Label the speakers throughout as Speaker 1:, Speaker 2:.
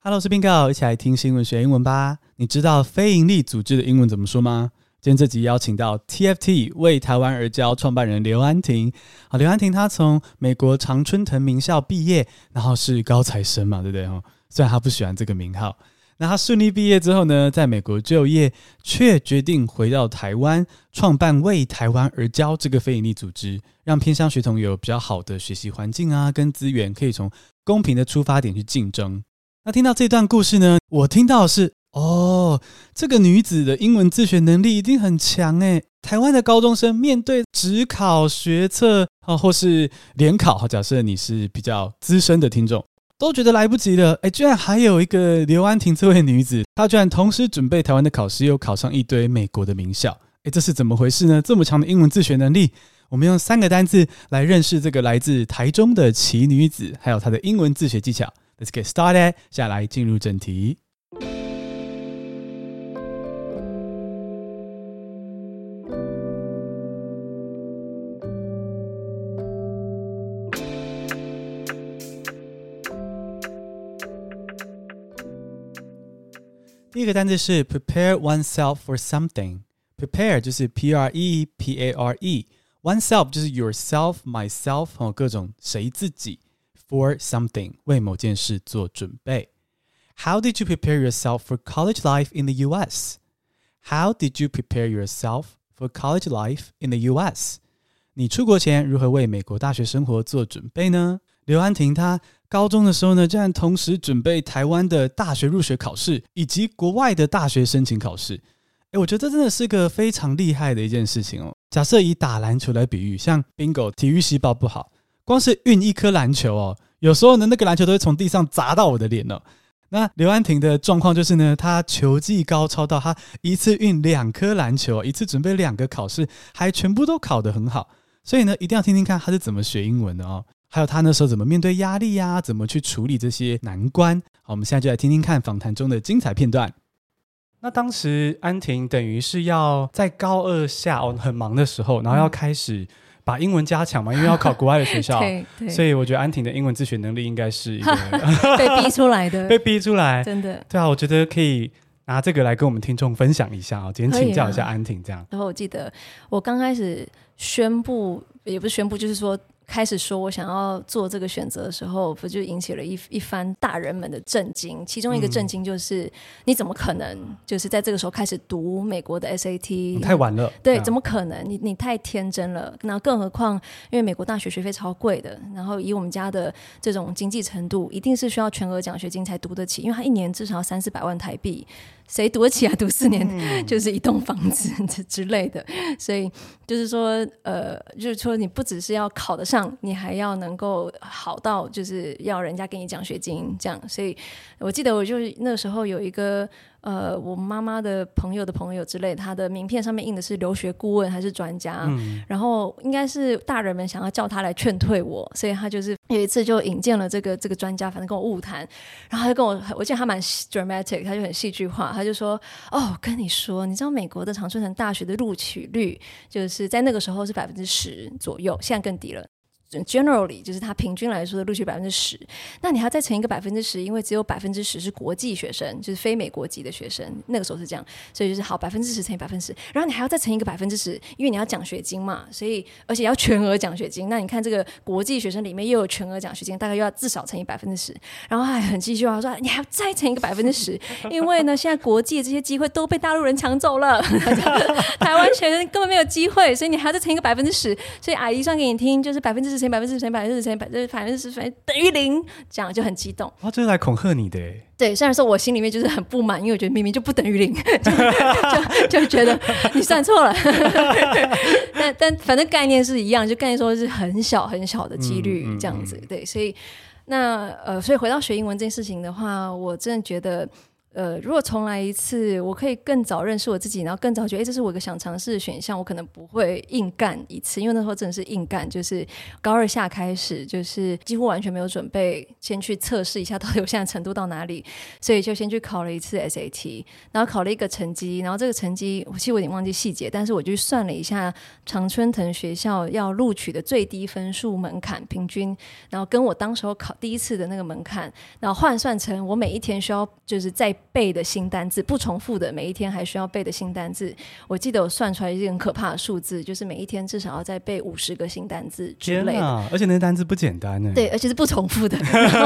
Speaker 1: Hello，我是 Bingo，一起来听新闻学英文吧。你知道非营利组织的英文怎么说吗？今天这集邀请到 TFT 为台湾而教创办人刘安婷。好，刘安婷她从美国常春藤名校毕业，然后是高材生嘛，对不对？哦，虽然她不喜欢这个名号。那她顺利毕业之后呢，在美国就业，却决定回到台湾，创办为台湾而教这个非营利组织，让偏乡学童有比较好的学习环境啊，跟资源，可以从公平的出发点去竞争。那听到这段故事呢，我听到是哦，这个女子的英文自学能力一定很强诶。台湾的高中生面对指考学测啊，或是联考，假设你是比较资深的听众，都觉得来不及了。诶，居然还有一个刘安婷这位女子，她居然同时准备台湾的考试，又考上一堆美国的名校。诶，这是怎么回事呢？这么强的英文自学能力，我们用三个单字来认识这个来自台中的奇女子，还有她的英文自学技巧。Let's get started。下来进入正题。第一个单词是 prepare oneself for something。prepare 就是 P R E P A R E，oneself 就是 yourself、myself 和各种谁自己。 For something，为某件事做准备。How did you prepare yourself for college life in the U.S.? How did you prepare yourself for college life in the U.S.? 你出国前如何为美国大学生活做准备呢？刘安婷她高中的时候呢，竟然同时准备台湾的大学入学考试以及国外的大学申请考试。诶，我觉得这真的是个非常厉害的一件事情哦。假设以打篮球来比喻，像 Bingo 体育细胞不好。光是运一颗篮球哦，有时候呢，那个篮球都会从地上砸到我的脸哦。那刘安婷的状况就是呢，她球技高超到她一次运两颗篮球，一次准备两个考试，还全部都考得很好。所以呢，一定要听听看她是怎么学英文的哦，还有她那时候怎么面对压力呀，怎么去处理这些难关。好，我们现在就来听听看访谈中的精彩片段。那当时安婷等于是要在高二下哦，很忙的时候，然后要开始。把英文加强嘛，因为要考国外的学校，对对，所以我觉得安婷的英文自学能力应该是一个
Speaker 2: 被逼出来的，
Speaker 1: 被逼出来，
Speaker 2: 真的。
Speaker 1: 对啊，我觉得可以拿这个来跟我们听众分享一下啊，今天请教一下安婷这样。
Speaker 2: 然后我记得我刚开始宣布，也不是宣布，就是说。开始说我想要做这个选择的时候，不就引起了一一番大人们的震惊？其中一个震惊就是，嗯、你怎么可能就是在这个时候开始读美国的 SAT？
Speaker 1: 太晚了。
Speaker 2: 对，怎么可能？你你太天真了。那更何况，因为美国大学学费超贵的，然后以我们家的这种经济程度，一定是需要全额奖学金才读得起，因为他一年至少要三四百万台币。谁读得起啊？读四年 就是一栋房子 之类的，所以就是说，呃，就是说，你不只是要考得上，你还要能够好到就是要人家给你奖学金这样。所以我记得，我就是那时候有一个。呃，我妈妈的朋友的朋友之类，他的名片上面印的是留学顾问还是专家？嗯，然后应该是大人们想要叫他来劝退我，所以他就是有一次就引荐了这个这个专家，反正跟我误谈，然后他就跟我，我记得他蛮 dramatic，他就很戏剧化，他就说：“哦，跟你说，你知道美国的常春藤大学的录取率就是在那个时候是百分之十左右，现在更低了。” Generally，就是它平均来说的录取百分之十，那你还要再乘一个百分之十，因为只有百分之十是国际学生，就是非美国籍的学生，那个时候是这样，所以就是好百分之十乘以百分之十，然后你还要再乘一个百分之十，因为你要奖学金嘛，所以而且要全额奖学金。那你看这个国际学生里面又有全额奖学金，大概又要至少乘以百分之十，然后还很继续话说，你还要再乘一个百分之十，因为呢现在国际这些机会都被大陆人抢走了，台湾学生根本没有机会，所以你还要再乘一个百分之十，所以阿姨算给你听，就是百分之十。乘百分之乘百分之乘百分之百分之十分等于零，这样就很激动。
Speaker 1: 哇，这是来恐吓你的。
Speaker 2: 对，虽然说我心里面就是很不满，因为我觉得明明就不等于零，就就觉得你算错了。但但反正概念是一样，就概念说是很小很小的几率这样子。对，所以那呃，所以回到学英文这件事情的话，我真的觉得。呃，如果重来一次，我可以更早认识我自己，然后更早觉得，哎，这是我一个想尝试的选项，我可能不会硬干一次，因为那时候真的是硬干，就是高二下开始，就是几乎完全没有准备，先去测试一下到底我现在程度到哪里，所以就先去考了一次 SAT，然后考了一个成绩，然后这个成绩，我其实我有点忘记细节，但是我就算了一下常春藤学校要录取的最低分数门槛平均，然后跟我当时候考第一次的那个门槛，然后换算成我每一天需要就是在背的新单字，不重复的，每一天还需要背的新单字。我记得我算出来一个很可怕的数字，就是每一天至少要再背五十个新单字之类的。
Speaker 1: 天哪！而且那些单字不简单呢。
Speaker 2: 对，而且是不重复的，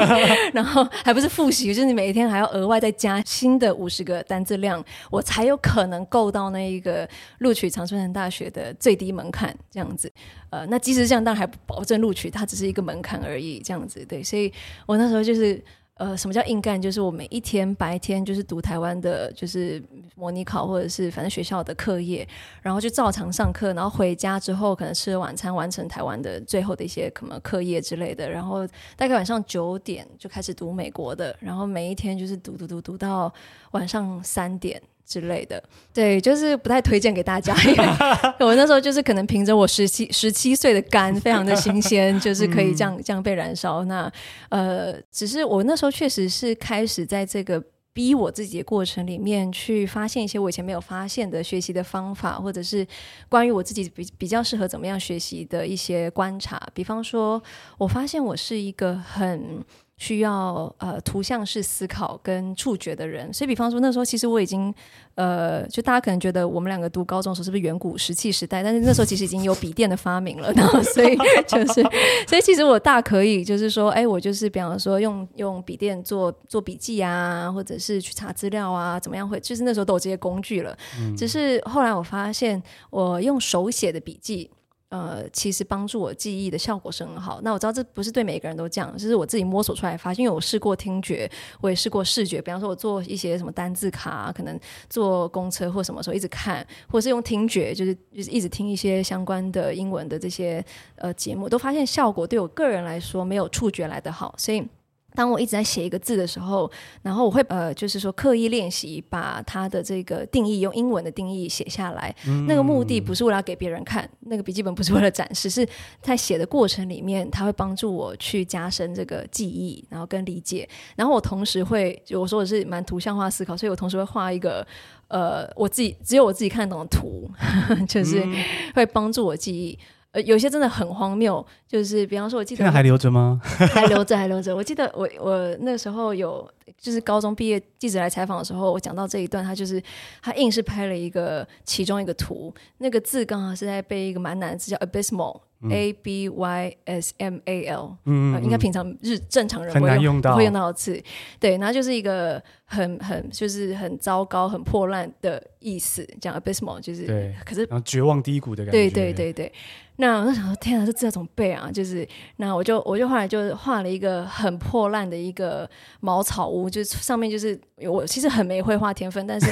Speaker 2: 然后，还不是复习，就是你每一天还要额外再加新的五十个单字量，我才有可能够到那一个录取长春藤大学的最低门槛这样子。呃，那即使这样，当然还不保证录取，它只是一个门槛而已，这样子。对，所以我那时候就是。呃，什么叫硬干？就是我每一天白天就是读台湾的，就是模拟考或者是反正学校的课业，然后就照常上课，然后回家之后可能吃了晚餐，完成台湾的最后的一些什么课业之类的，然后大概晚上九点就开始读美国的，然后每一天就是读读读读到晚上三点。之类的，对，就是不太推荐给大家。因 为我那时候就是可能凭着我十七十七岁的肝，非常的新鲜，就是可以这样这样被燃烧。那呃，只是我那时候确实是开始在这个逼我自己的过程里面，去发现一些我以前没有发现的学习的方法，或者是关于我自己比比较适合怎么样学习的一些观察。比方说，我发现我是一个很。需要呃图像式思考跟触觉的人，所以比方说那时候其实我已经呃，就大家可能觉得我们两个读高中的时候是不是远古石器时代？但是那时候其实已经有笔电的发明了，然 后所以 就是，所以其实我大可以就是说，哎，我就是比方说用用笔电做做笔记啊，或者是去查资料啊，怎么样会？就是那时候都有这些工具了。嗯。只是后来我发现，我用手写的笔记。呃，其实帮助我记忆的效果是很好。那我知道这不是对每个人都这样，就是我自己摸索出来发现，因为我试过听觉，我也试过视觉。比方说，我做一些什么单字卡，可能坐公车或什么时候一直看，或是用听觉，就是就是一直听一些相关的英文的这些呃节目，都发现效果对我个人来说没有触觉来的好，所以。当我一直在写一个字的时候，然后我会呃，就是说刻意练习把它的这个定义用英文的定义写下来。嗯。那个目的不是为了给别人看，那个笔记本不是为了展示，是在写的过程里面，它会帮助我去加深这个记忆，然后跟理解。然后我同时会，就我说我是蛮图像化思考，所以我同时会画一个呃，我自己只有我自己看得懂的图，就是会帮助我记忆。呃，有些真的很荒谬，就是比方说，我记得现
Speaker 1: 在还留着吗？
Speaker 2: 还留着，还留着。我记得我我那时候有，就是高中毕业记者来采访的时候，我讲到这一段，他就是他硬是拍了一个其中一个图，那个字刚好是在背一个蛮难的字，叫 abysmal。A B Y S M A L，嗯，嗯，应该平常日正常人不会用，用到，不会用到的字，对，然后就是一个很很就是很糟糕、很破烂的意思，讲 abysmal 就是，对，可是然后
Speaker 1: 绝望低谷的感觉，
Speaker 2: 对对对对。那我就想说，天啊，这这怎么背啊？就是，那我就我就后来就画了一个很破烂的一个茅草屋，就是上面就是我其实很没绘画天分，但是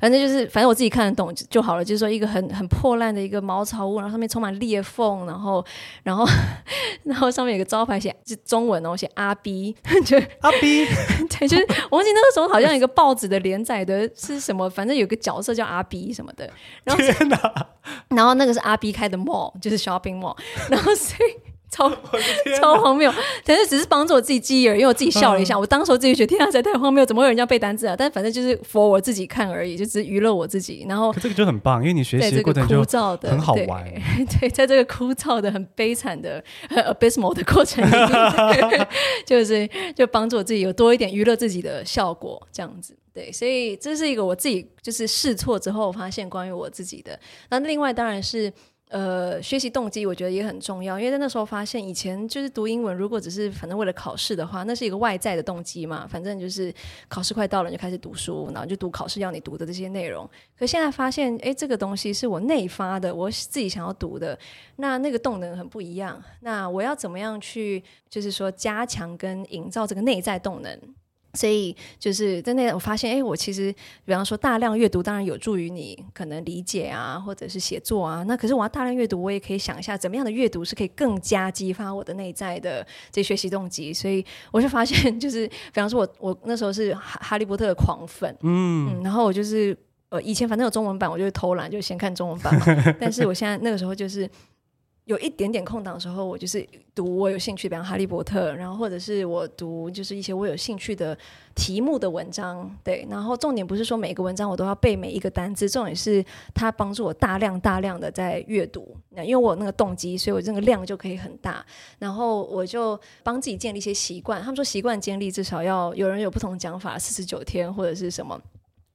Speaker 2: 反正 就是反正我自己看得懂就好了。就是说一个很很破烂的一个茅草屋，然后上面充满裂缝，然后然后 然后上面有个招牌写是中文哦，写阿 B，就
Speaker 1: 阿 B，
Speaker 2: 对，就是我忘记那个时候好像一个报纸的连载的是什么，反正有个角色叫阿 B 什么的。然后天哪！然后那个是阿 B 开的 mall，就是。shopping mall，然后所以超 超荒谬，但是只是帮助我自己记忆而已，因为我自己笑了一下。嗯、我当时候自己觉得天啊，实在太荒谬，怎么会有人家背单词啊？但反正就是 for 我自己看而已，就只是娱乐我自己。然后
Speaker 1: 这个就很棒，因为你学习的过程就很好玩。
Speaker 2: 对，在这个枯燥的、很悲惨的、很 abysmal 的过程里面，就是就帮助我自己有多一点娱乐自己的效果，这样子。对，所以这是一个我自己就是试错之后发现关于我自己的。那另外当然是。呃，学习动机我觉得也很重要，因为在那时候发现，以前就是读英文，如果只是反正为了考试的话，那是一个外在的动机嘛，反正就是考试快到了，你就开始读书，然后就读考试要你读的这些内容。可现在发现，哎，这个东西是我内发的，我自己想要读的，那那个动能很不一样。那我要怎么样去，就是说加强跟营造这个内在动能？所以就是在那，我发现，哎，我其实，比方说大量阅读，当然有助于你可能理解啊，或者是写作啊。那可是我要大量阅读，我也可以想一下，怎么样的阅读是可以更加激发我的内在的这学习动机。所以我就发现，就是比方说我，我我那时候是哈哈利波特的狂粉，嗯，嗯，然后我就是呃，以前反正有中文版，我就偷懒，就先看中文版嘛。但是我现在那个时候就是。有一点点空档的时候，我就是读我有兴趣，比方《哈利波特》，然后或者是我读就是一些我有兴趣的题目的文章，对。然后重点不是说每一个文章我都要背每一个单词，重点是它帮助我大量大量的在阅读。那因为我有那个动机，所以我这个量就可以很大。然后我就帮自己建立一些习惯。他们说习惯建立至少要有人有不同讲法，四十九天或者是什么。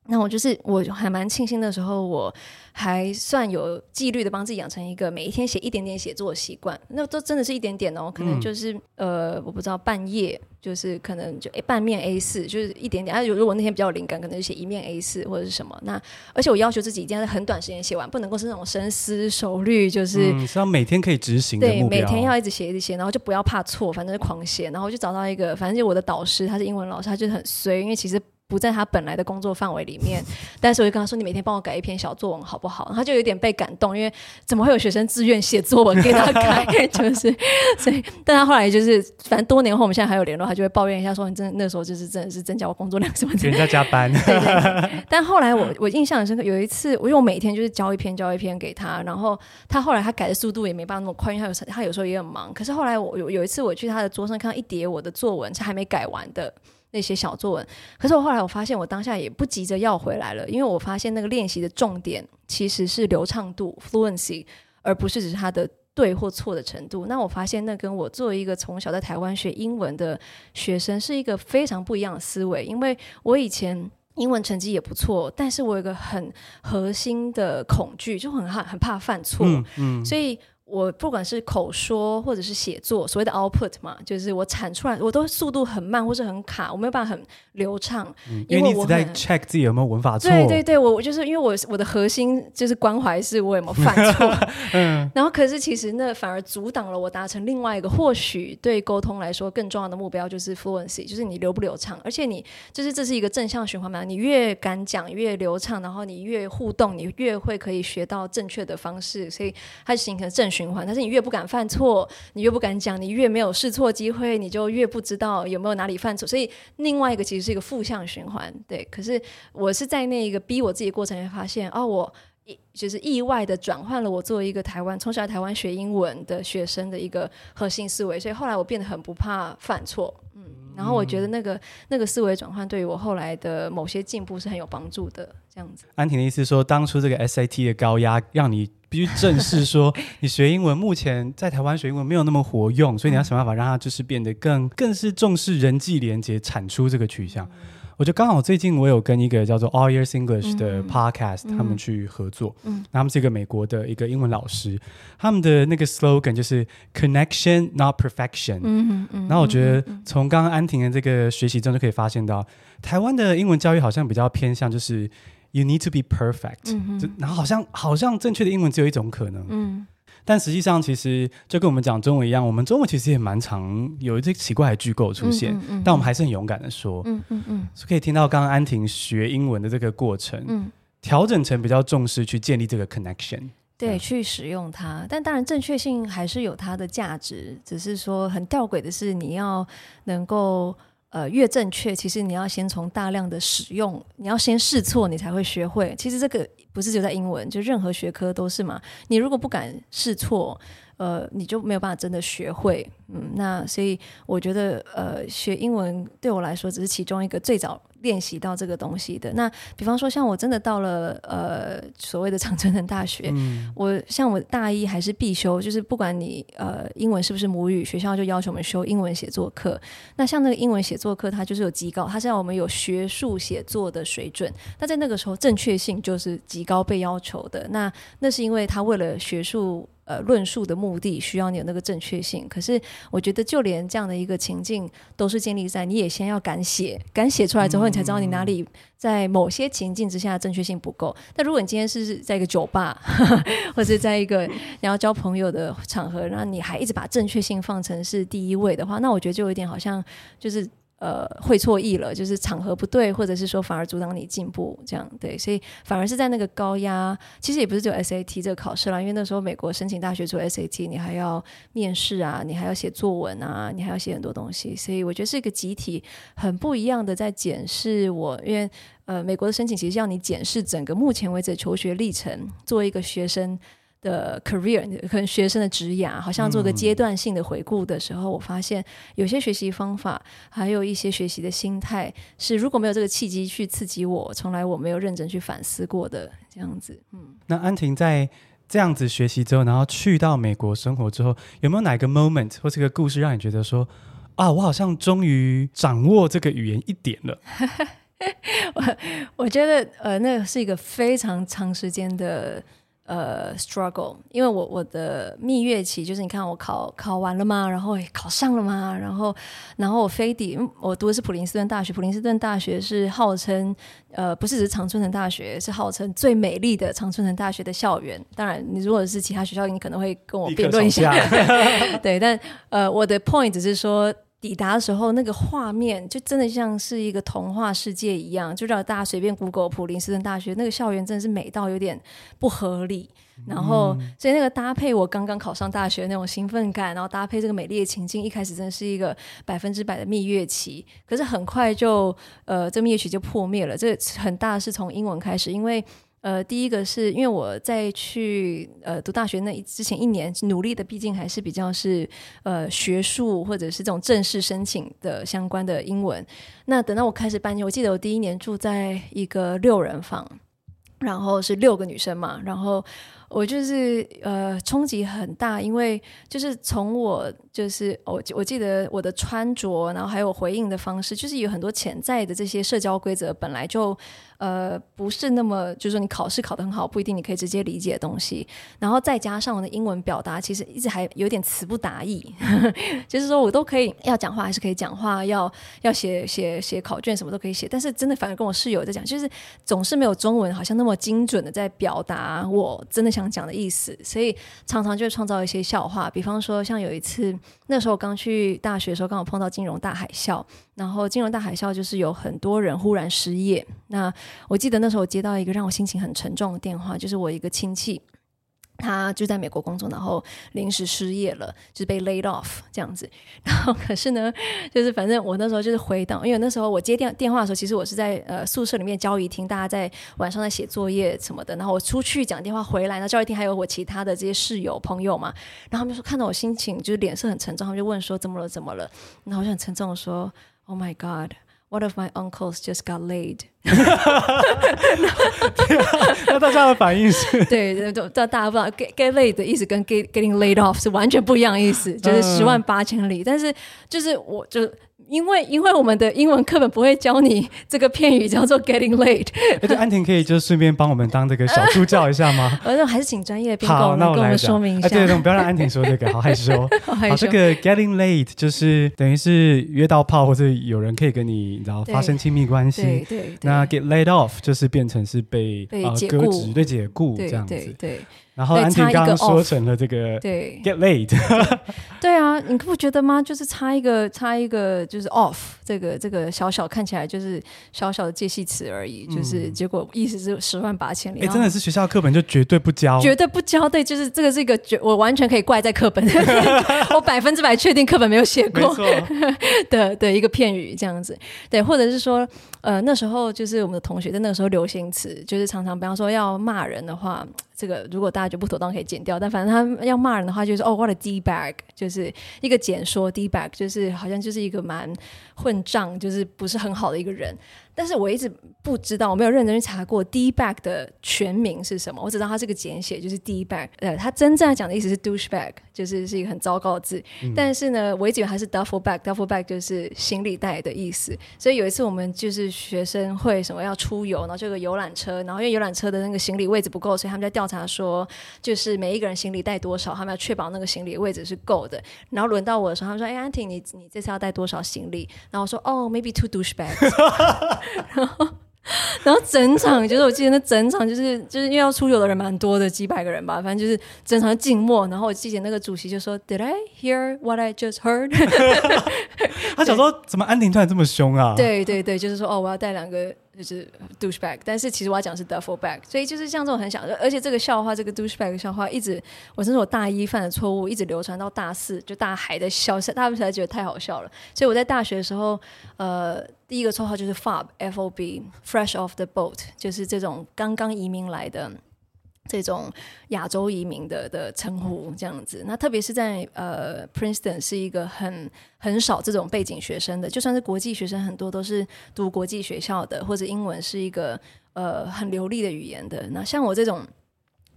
Speaker 2: 那我就是我还蛮庆幸的时候，我还算有纪律的帮自己养成一个每一天写一点点写作的习惯。那都真的是一点点哦，可能就是、嗯、呃，我不知道半夜，就是可能就半面 A 四，就是一点点。啊，如果那天比较有灵感，可能就写一面 A 四或者是什么。那而且我要求自己一定要在很短时间写完，不能够是那种深思熟虑，就是、
Speaker 1: 嗯、是要每天可以执行的。
Speaker 2: 对，每天要一直写一直写，然后就不要怕错，反正就狂写。然后就找到一个，反正就我的导师，他是英文老师，他就很衰，因为其实。不在他本来的工作范围里面，但是我就跟他说：“你每天帮我改一篇小作文好不好？”他就有点被感动，因为怎么会有学生自愿写作文给他改？就是，所以，但他后来就是，反正多年后我们现在还有联络，他就会抱怨一下说：“你真的那时候就是真的是增加我工作量什么的。”人
Speaker 1: 家加班。
Speaker 2: 对对对。但后来我我印象很深刻，有一次我因为我每天就是交一篇交一篇给他，然后他后来他改的速度也没办法那么快，因为他有他有时候也很忙。可是后来我有有一次我去他的桌上看到一叠我的作文是还没改完的。那些小作文，可是我后来我发现，我当下也不急着要回来了，因为我发现那个练习的重点其实是流畅度 （fluency），而不是只是它的对或错的程度。那我发现，那跟我作为一个从小在台湾学英文的学生是一个非常不一样的思维，因为我以前英文成绩也不错，但是我有一个很核心的恐惧，就很怕很怕犯错，嗯嗯，所以。我不管是口说或者是写作，所谓的 output 嘛，就是我产出来，我都速度很慢或是很卡，我没有办法很流畅。
Speaker 1: 嗯、因为我在 check 自己有没有文法错。
Speaker 2: 对对对，我我就是因为我我的核心就是关怀是我有没有犯错。嗯。然后可是其实那反而阻挡了我达成另外一个或许对沟通来说更重要的目标，就是 fluency，就是你流不流畅。而且你就是这是一个正向循环嘛，你越敢讲越流畅，然后你越互动，你越会可以学到正确的方式，所以它形成正。循环，但是你越不敢犯错，你越不敢讲，你越没有试错机会，你就越不知道有没有哪里犯错。所以另外一个其实是一个负向循环，对。可是我是在那个逼我自己过程发现，哦，我就是意外的转换了我作为一个台湾从小在台湾学英文的学生的一个核心思维，所以后来我变得很不怕犯错，嗯。然后我觉得那个那个思维转换对于我后来的某些进步是很有帮助的，这样子。
Speaker 1: 安婷的意思说，当初这个 SAT 的高压让你。必须正视说，你学英文目前在台湾学英文没有那么活用，所以你要想办法让它就是变得更更是重视人际连接，产出这个取向。我觉得刚好最近我有跟一个叫做 All Years English 的 podcast，他们去合作，嗯。他们是一个美国的一个英文老师，他们的那个 slogan 就是 Connection Not Perfection。然后我觉得从刚刚安婷的这个学习中就可以发现到，台湾的英文教育好像比较偏向就是。You need to be perfect，嗯，然后好像好像正确的英文只有一种可能，嗯，但实际上其实就跟我们讲中文一样，我们中文其实也蛮常有一些奇怪的句构出现，嗯嗯嗯，但我们还是很勇敢的说，嗯嗯嗯，是可以听到刚刚安婷学英文的这个过程，嗯，调整成比较重视去建立这个 connection，
Speaker 2: 对，去使用它，但当然正确性还是有它的价值，只是说很吊诡的是你要能够。呃，越正确，其实你要先从大量的使用，你要先试错，你才会学会。其实这个不是就在英文，就任何学科都是嘛。你如果不敢试错，呃，你就没有办法真的学会。嗯，那所以我觉得，呃，学英文对我来说只是其中一个最早。练习到这个东西的那，比方说像我真的到了呃所谓的长春藤大学，嗯、我像我大一还是必修，就是不管你呃英文是不是母语，学校就要求我们修英文写作课。那像那个英文写作课，它就是有极高，它是要我们有学术写作的水准。那在那个时候，正确性就是极高被要求的。那那是因为他为了学术。呃，论述的目的需要你有那个正确性，可是我觉得就连这样的一个情境，都是建立在你也先要敢写，敢写出来之后，你才知道你哪里在某些情境之下正确性不够。但如果你今天是在一个酒吧，或者在一个你要交朋友的场合，然后你还一直把正确性放成是第一位的话，那我觉得就有点好像就是。呃会错意了，就是场合不对，或者是说反而阻挡你进步，这样对，所以反而是在那个高压，其实也不是只有 SAT 这个考试啦，因为那时候美国申请大学做 SAT，你还要面试啊，你还要写作文啊，你还要写很多东西，所以我觉得是一个集体很不一样的在检视我，因为呃美国的申请其实要你检视整个目前为止的求学历程，作为一个学生。的 career 可能学生的职涯，好像做个阶段性的回顾的时候，嗯、我发现有些学习方法，还有一些学习的心态，是如果没有这个契机去刺激我，从来我没有认真去反思过的这样子。嗯，
Speaker 1: 那安婷在这样子学习之后，然后去到美国生活之后，有没有哪个 moment 或这个故事让你觉得说啊，我好像终于掌握这个语言一点了？
Speaker 2: 我我觉得呃，那是一个非常长时间的。呃，struggle，因为我我的蜜月期就是你看我考考完了吗？然后考上了吗？然后然后我飞抵，我读的是普林斯顿大学，普林斯顿大学是号称呃不是只是常春藤大学，是号称最美丽的常春藤大学的校园。当然，你如果是其他学校，你可能会跟我辩论一下。对，但呃，我的 point 只是说。抵达的时候，那个画面就真的像是一个童话世界一样，就让大家随便 Google 普林斯顿大学那个校园，真的是美到有点不合理。然后，所以那个搭配我刚刚考上大学那种兴奋感，然后搭配这个美丽的情境，一开始真的是一个百分之百的蜜月期。可是很快就，呃，这蜜月期就破灭了。这很大是从英文开始，因为。呃，第一个是因为我在去呃读大学那之前一年努力的，毕竟还是比较是呃学术或者是这种正式申请的相关的英文。那等到我开始搬，我记得我第一年住在一个六人房，然后是六个女生嘛，然后我就是呃冲击很大，因为就是从我就是我我记得我的穿着，然后还有回应的方式，就是有很多潜在的这些社交规则本来就。呃，不是那么，就是说你考试考得很好，不一定你可以直接理解的东西。然后再加上我的英文表达，其实一直还有点词不达意，就是说我都可以要讲话，还是可以讲话，要要写写写考卷什么都可以写。但是真的，反而跟我室友在讲，就是总是没有中文好像那么精准的在表达我真的想讲的意思，所以常常就创造一些笑话。比方说，像有一次那时候刚去大学的时候，刚好碰到金融大海啸。然后金融大海啸就是有很多人忽然失业。那我记得那时候我接到一个让我心情很沉重的电话，就是我一个亲戚。他就在美国工作，然后临时失业了，就是被 laid off 这样子。然后可是呢，就是反正我那时候就是回到，因为那时候我接电电话的时候，其实我是在呃宿舍里面交谊厅，大家在晚上在写作业什么的。然后我出去讲电话回来，那交谊厅还有我其他的这些室友朋友嘛。然后他们说看到我心情就是脸色很沉重，他们就问说怎么了怎么了？然后我就很沉重的说：“Oh my God, one of my uncles just got laid。”
Speaker 1: 那大家的反应是？
Speaker 2: 对，都大家不知道 get get laid 的意思跟 get getting laid off 是完全不一样的意思，就是十万八千里。但是就是我就。 因为因为我们的英文课本不会教你这个片语叫做 getting late。
Speaker 1: 而且安婷可以就顺便帮我们当这个小助教一下吗？
Speaker 2: 我说还是请专业的编导来跟我们说明一下。
Speaker 1: 啊、对，对，我们不要让安婷说这个，好害羞。好，害羞好，这个 getting late 就是等于是约到炮，或者有人可以跟你然后发生亲密关系。对对，对。那 get laid off 就是变成是被被解雇、被解雇这样子。对。对对然后安婷刚刚说成了这个对 get late，
Speaker 2: 对啊，你不觉得吗？就是差一个差一个就是 off 这个这个小小看起来就是小小的介系词而已，就是结果意思是十万八千里。哎，真的
Speaker 1: 是学校课本就绝对不教，
Speaker 2: 绝对不教。对，就是这个是一个绝，我完全可以怪在课本，我百分之百确定课本没有写过 的的一个片语这样子。对，或者是说呃那时候就是我们的同学在那个时候流行词，就是常常比方说要骂人的话。这个如果大家觉得不妥当可以剪掉，但反正他要骂人的话就是哦，what a D bag，就是一个简说，D bag 就是好像就是一个蛮混账，就是不是很好的一个人。但是我一直不知道，我没有认真去查过 D bag 的全名是什么。我只知道它是个简写，就是 D bag。呃，它真正讲的意思是 douche bag，就是是一个很糟糕的字。嗯、但是呢，我一直以为它是 duffel bag，duffel bag 就是行李袋的意思。所以有一次我们就是学生会什么要出游，然后这个游览车，然后因为游览车的那个行李位置不够，所以他们在调查说，就是每一个人行李带多少，他们要确保那个行李位置是够的。然后轮到我的时候，他们说：“哎，安婷，你你这次要带多少行李？”然后我说：“哦，maybe two douche bags。” 然后，然后整场就是我记得那整场就是就是因为要出游的人蛮多的，几百个人吧，反正就是整场静默。然后我记得那个主席就说：“Did I hear what I just heard？”
Speaker 1: 他想说怎么安婷突然这么凶啊？
Speaker 2: 对对对，就是说哦，我要带两个。就是 douchebag，但是其实我要讲是 duffel bag，所以就是像这种很小，而且这个笑话，这个 douchebag 笑话一直，我甚至我大一犯的错误，一直流传到大四，就大家还在笑，大家不才觉得太好笑了。所以我在大学的时候，呃，第一个绰号就是 fob，f o b，fresh off the boat，就是这种刚刚移民来的。这种亚洲移民的的称呼这样子，那特别是在呃 Princeton 是一个很很少这种背景学生的，就算是国际学生，很多都是读国际学校的，或者英文是一个呃很流利的语言的。那像我这种。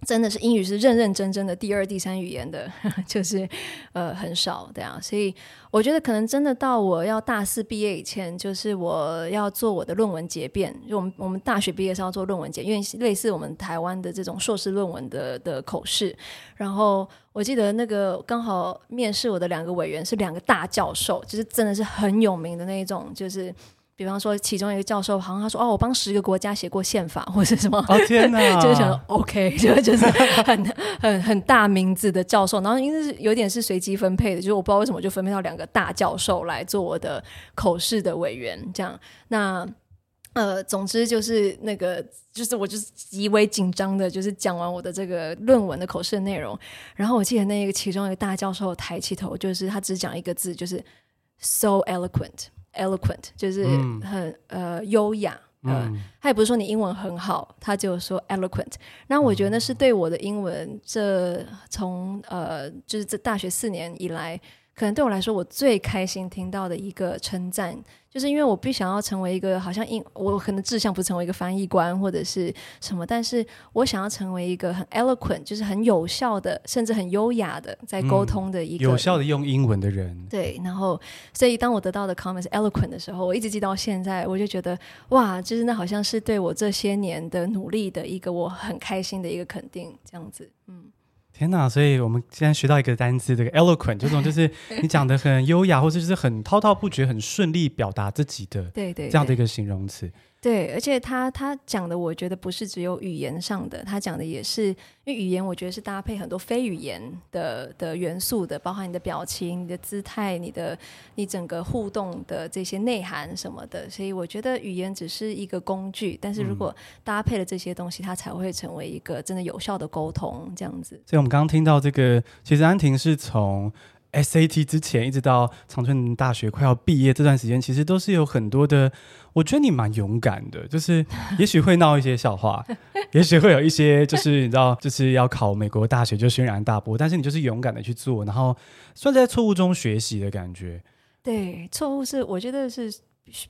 Speaker 2: 真的是英语是认认真真的第二、第三语言的，就是呃很少对啊，所以我觉得可能真的到我要大四毕业以前，就是我要做我的论文结辩，就我们我们大学毕业是要做论文结，因为类似我们台湾的这种硕士论文的的口试，然后我记得那个刚好面试我的两个委员是两个大教授，就是真的是很有名的那一种，就是。比方说，其中一个教授好像他说：“哦，我帮十个国家写过宪法，或者什么。”
Speaker 1: 哦天哪！
Speaker 2: 就是想说 OK，就就是很很很大名字的教授。然后因为是有点是随机分配的，就是我不知道为什么就分配到两个大教授来做我的口试的委员。这样，那呃，总之就是那个，就是我就是极为紧张的，就是讲完我的这个论文的口试的内容。然后我记得那个其中一个大教授抬起头，就是他只讲一个字，就是 “so eloquent”。Eloquent 就是很、嗯、呃优雅，呃，嗯、他也不是说你英文很好，他就说 eloquent。那我觉得那是对我的英文这从呃就是这大学四年以来。可能对我来说，我最开心听到的一个称赞，就是因为我不想要成为一个好像英，我可能志向不成为一个翻译官或者是什么，但是我想要成为一个很 eloquent，就是很有效的，甚至很优雅的在沟通的一个、嗯、有
Speaker 1: 效的用英文的人。
Speaker 2: 对，然后所以当我得到的 comment eloquent 的时候，我一直记到现在，我就觉得哇，就是那好像是对我这些年的努力的一个我很开心的一个肯定，这样子，嗯。
Speaker 1: 天呐！所以我们现在学到一个单词，这个 eloquent，这种就是 你讲的很优雅，或者就是很滔滔不绝、很顺利表达自己的，对对，这样的一个形容词。
Speaker 2: 对，而且他他讲的，我觉得不是只有语言上的，他讲的也是，因为语言我觉得是搭配很多非语言的的元素的，包含你的表情、你的姿态、你的你整个互动的这些内涵什么的，所以我觉得语言只是一个工具，但是如果搭配了这些东西，它才会成为一个真的有效的沟通，这样子。
Speaker 1: 所以我们刚刚听到这个，其实安婷是从。SAT 之前一直到长春大学快要毕业这段时间，其实都是有很多的。我觉得你蛮勇敢的，就是也许会闹一些笑话，也许会有一些就是你知道，就是要考美国大学就轩然大波，但是你就是勇敢的去做，然后算在错误中学习的感觉。
Speaker 2: 对，错误是我觉得是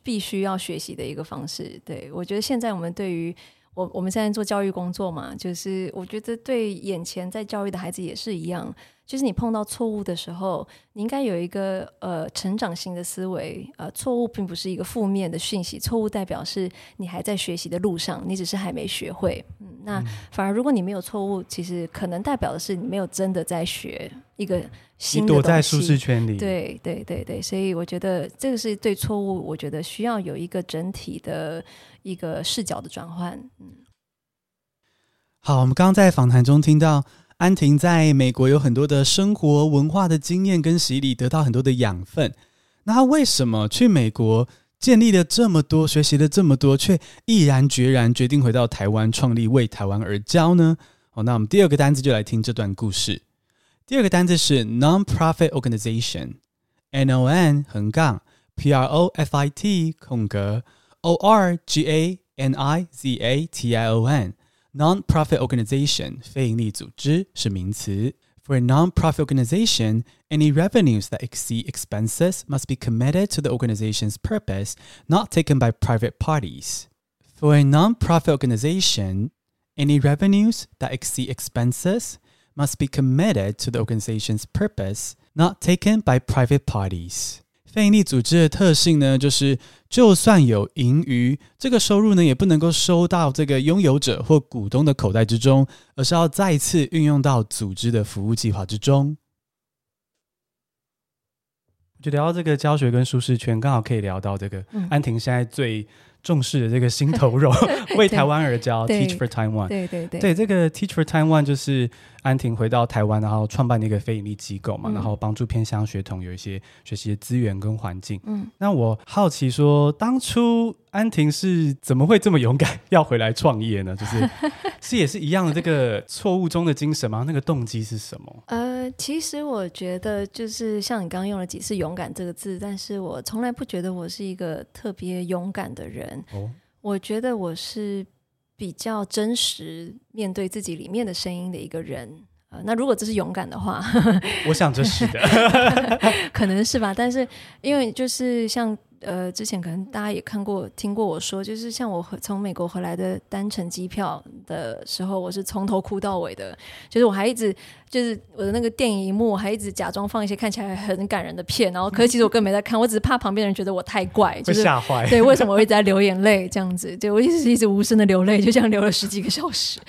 Speaker 2: 必须要学习的一个方式。对，我觉得现在我们对于我我们现在做教育工作嘛，就是我觉得对眼前在教育的孩子也是一样。就是你碰到错误的时候，你应该有一个呃成长型的思维。呃，错误并不是一个负面的讯息，错误代表是你还在学习的路上，你只是还没学会。嗯，那反而如果你没有错误，其实可能代表的是你没有真的在学一个新的东西。你躲在舒适圈里。对对对对，所以我觉得这个是对错误，我觉得需要有一个整体的一个视角的转换。嗯，
Speaker 1: 好，我们刚刚在访谈中听到。安婷在美国有很多的生活文化的经验跟洗礼，得到很多的养分。那他为什么去美国建立了这么多，学习了这么多，却毅然决然决定回到台湾创立为台湾而教呢？好，那我们第二个单字就来听这段故事。第二个单字是 non-profit organization，N O N 横杠 P R O F I T 空格 O R G A N I Z A T I O N。Non-profit organization 非营利组织是名词。For a non-profit organization, any revenues that exceed expenses must be committed to the organization's purpose, not taken by private parties. For a non-profit organization, any revenues that exceed expenses must be committed to the organization's purpose, not taken by private parties. 非营利组织的特性呢，就是就算有盈余，这个收入呢也不能够收到这个拥有者或股东的口袋之中，而是要再次运用到组织的服务计划之中。就聊到这个教学跟舒适圈，刚好可以聊到这个安婷现在最重视的这个心头肉，为台湾而教，Teach for Taiwan。
Speaker 2: 对对对，
Speaker 1: 对这个 Teach for Taiwan 就是安婷回到台湾，然后创办了一个非盈利机构嘛，嗯、然后帮助偏乡学童有一些学习的资源跟环境。嗯，那我好奇说，当初安婷是怎么会这么勇敢要回来创业呢？就是 是也是一样的这个错误中的精神吗？那个动机是什么？
Speaker 2: 呃，其实我觉得就是像你刚刚用了几次“勇敢”这个字，但是我从来不觉得我是一个特别勇敢的人。哦，我觉得我是比较真实面对自己里面的声音的一个人。呃，那如果这是勇敢的话，
Speaker 1: 我想这是的，
Speaker 2: 可能是吧。但是因为就是像。呃，之前可能大家也看过、听过我说，就是像我从美国回来的单程机票的时候，我是从头哭到尾的。就是我还一直，就是我的那个电影荧幕，我还一直假装放一些看起来很感人的片，然后可是其实我根本没在看，我只是怕旁边人觉得我太怪，就是
Speaker 1: 吓坏。
Speaker 2: 对，为什么我一直在流眼泪这样子？对，我一直一直无声的流泪，就这样流了十几个小时。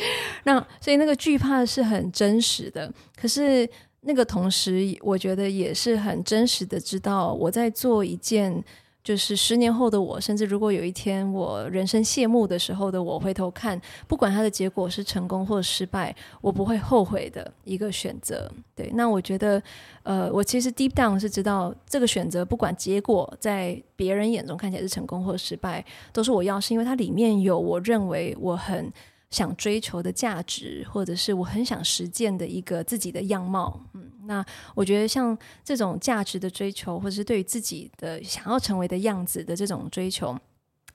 Speaker 2: 那所以那个惧怕是很真实的，可是那个同时，我觉得也是很真实的，知道我在做一件。就是十年后的我，甚至如果有一天我人生谢幕的时候的我，回头看，不管它的结果是成功或失败，我不会后悔的一个选择。对，那我觉得，呃，我其实 deep down 是知道这个选择，不管结果在别人眼中看起来是成功或失败，都是我要，是因为它里面有我认为我很。想追求的价值，或者是我很想实践的一个自己的样貌，嗯，那我觉得像这种价值的追求，或者是对于自己的想要成为的样子的这种追求，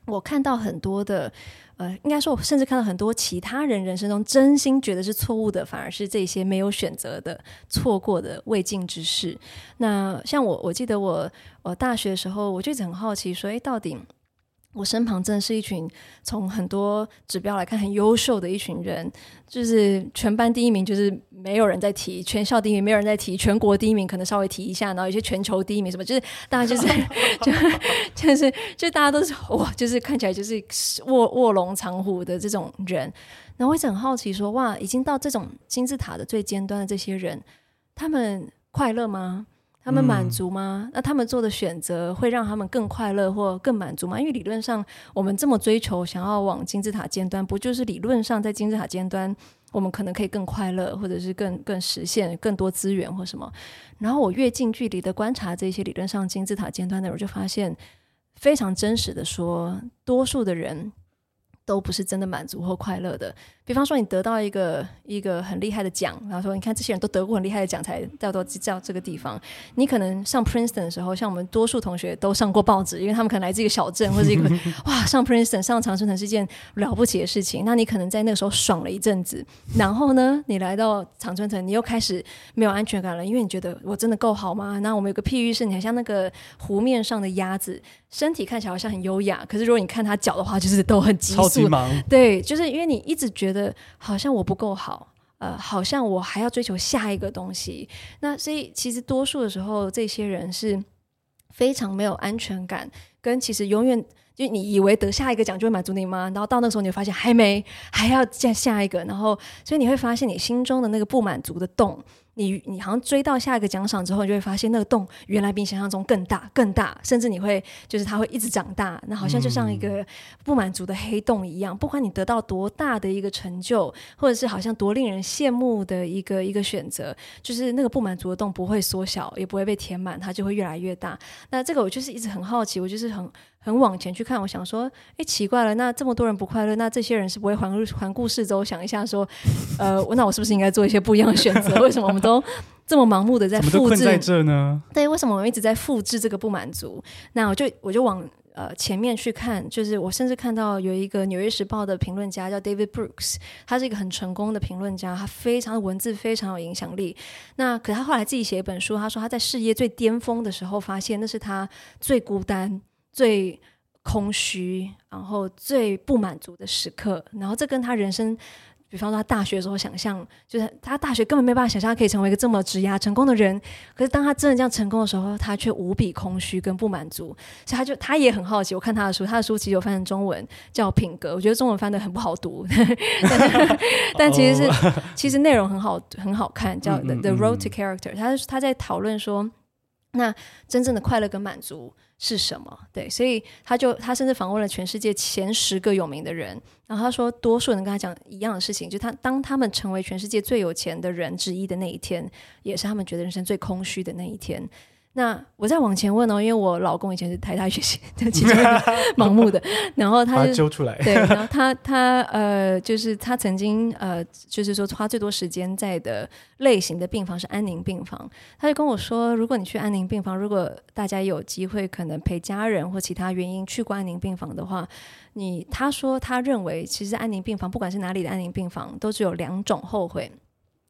Speaker 2: 我看到很多的，呃，应该说，我甚至看到很多其他人人生中真心觉得是错误的，反而是这些没有选择的、错过的未竟之事。那像我，我记得我我大学的时候，我就一直很好奇，说，诶，到底。我身旁真的是一群从很多指标来看很优秀的一群人，就是全班第一名，就是没有人在提；全校第一名没有人在提；全国第一名可能稍微提一下，然后有些全球第一名什么，就是大家就是 就就是就大家都是哇，就是看起来就是卧卧龙藏虎的这种人。然后我一直很好奇说，哇，已经到这种金字塔的最尖端的这些人，他们快乐吗？他们满足吗？嗯、那他们做的选择会让他们更快乐或更满足吗？因为理论上，我们这么追求，想要往金字塔尖端，不就是理论上在金字塔尖端，我们可能可以更快乐，或者是更更实现更多资源或什么？然后我越近距离的观察这些理论上金字塔尖端的人，我就发现非常真实的说，多数的人。都不是真的满足或快乐的。比方说，你得到一个一个很厉害的奖，然后说，你看这些人都得过很厉害的奖才到到到这个地方。你可能上 Princeton 的时候，像我们多数同学都上过报纸，因为他们可能来自一个小镇或者一个 哇，上 Princeton 上常春藤是一件了不起的事情。那你可能在那个时候爽了一阵子，然后呢，你来到常春藤，你又开始没有安全感了，因为你觉得我真的够好吗？那我们有个譬喻是，你很像那个湖面上的鸭子，身体看起来好像很优雅，可是如果你看它脚的话，就是都很急对，就是因为你一直觉得好像我不够好，呃，好像我还要追求下一个东西。那所以其实多数的时候，这些人是非常没有安全感，跟其实永远就你以为得下一个奖就会满足你吗？然后到那时候，你会发现还没，还要再下一个，然后所以你会发现你心中的那个不满足的洞。你你好像追到下一个奖赏之后，你就会发现那个洞原来比你想象中更大更大，甚至你会就是它会一直长大，那好像就像一个不满足的黑洞一样。不管你得到多大的一个成就，或者是好像多令人羡慕的一个一个选择，就是那个不满足的洞不会缩小，也不会被填满，它就会越来越大。那这个我就是一直很好奇，我就是很。很往前去看，我想说，哎，奇怪了，那这么多人不快乐，那这些人是不会环环顾四周，想一下说，呃，那我是不是应该做一些不一样的选择？为什么我们都这么盲目的在复制？在
Speaker 1: 这呢？
Speaker 2: 对，为什么我们一直在复制这个不满足？那我就我就往呃前面去看，就是我甚至看到有一个《纽约时报》的评论家叫 David Brooks，他是一个很成功的评论家，他非常的文字非常有影响力。那可他后来自己写一本书，他说他在事业最巅峰的时候，发现那是他最孤单。最空虚，然后最不满足的时刻，然后这跟他人生，比方说他大学的时候想象，就是他大学根本没办法想象他可以成为一个这么职压成功的人。可是当他真的这样成功的时候，他却无比空虚跟不满足，所以他就他也很好奇。我看他的书，他的书其实有翻成中文叫《品格》，我觉得中文翻的很不好读，但，其实是其实内容很好很好看，叫《The Road to Character》。他他在讨论说。那真正的快乐跟满足是什么？对，所以他就他甚至访问了全世界前十个有名的人，然后他说，多数人跟他讲一样的事情，就他当他们成为全世界最有钱的人之一的那一天，也是他们觉得人生最空虚的那一天。那我再往前问哦，因为我老公以前是台大学习，其实盲目的，然后他就
Speaker 1: 揪出来，
Speaker 2: 对，然后他他呃，就是他曾经呃，就是说花最多时间在的类型的病房是安宁病房，他就跟我说，如果你去安宁病房，如果大家有机会可能陪家人或其他原因去过安宁病房的话，你他说他认为，其实安宁病房不管是哪里的安宁病房，都只有两种后悔，